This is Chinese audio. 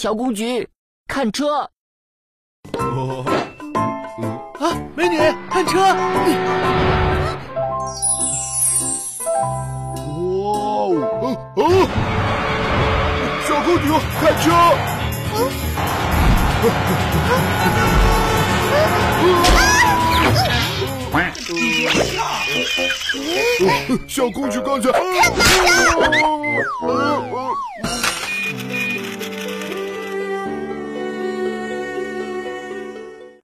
小公举，看车！啊，美女，看车！哇哦哦！小公举，看车！小公举刚才看啥？